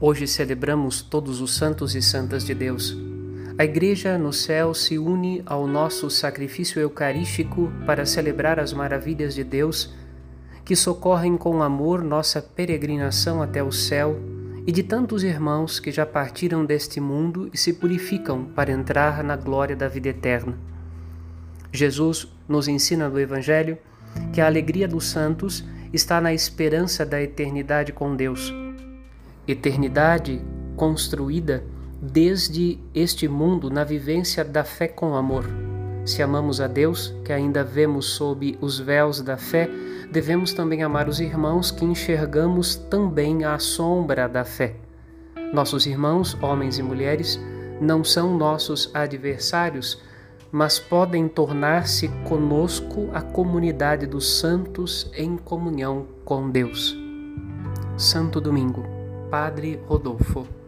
Hoje celebramos todos os santos e santas de Deus. A Igreja no céu se une ao nosso sacrifício eucarístico para celebrar as maravilhas de Deus, que socorrem com amor nossa peregrinação até o céu e de tantos irmãos que já partiram deste mundo e se purificam para entrar na glória da vida eterna. Jesus nos ensina no Evangelho que a alegria dos santos está na esperança da eternidade com Deus eternidade construída desde este mundo na vivência da fé com amor. Se amamos a Deus, que ainda vemos sob os véus da fé, devemos também amar os irmãos que enxergamos também à sombra da fé. Nossos irmãos, homens e mulheres, não são nossos adversários, mas podem tornar-se conosco a comunidade dos santos em comunhão com Deus. Santo Domingo Padre Rodolfo.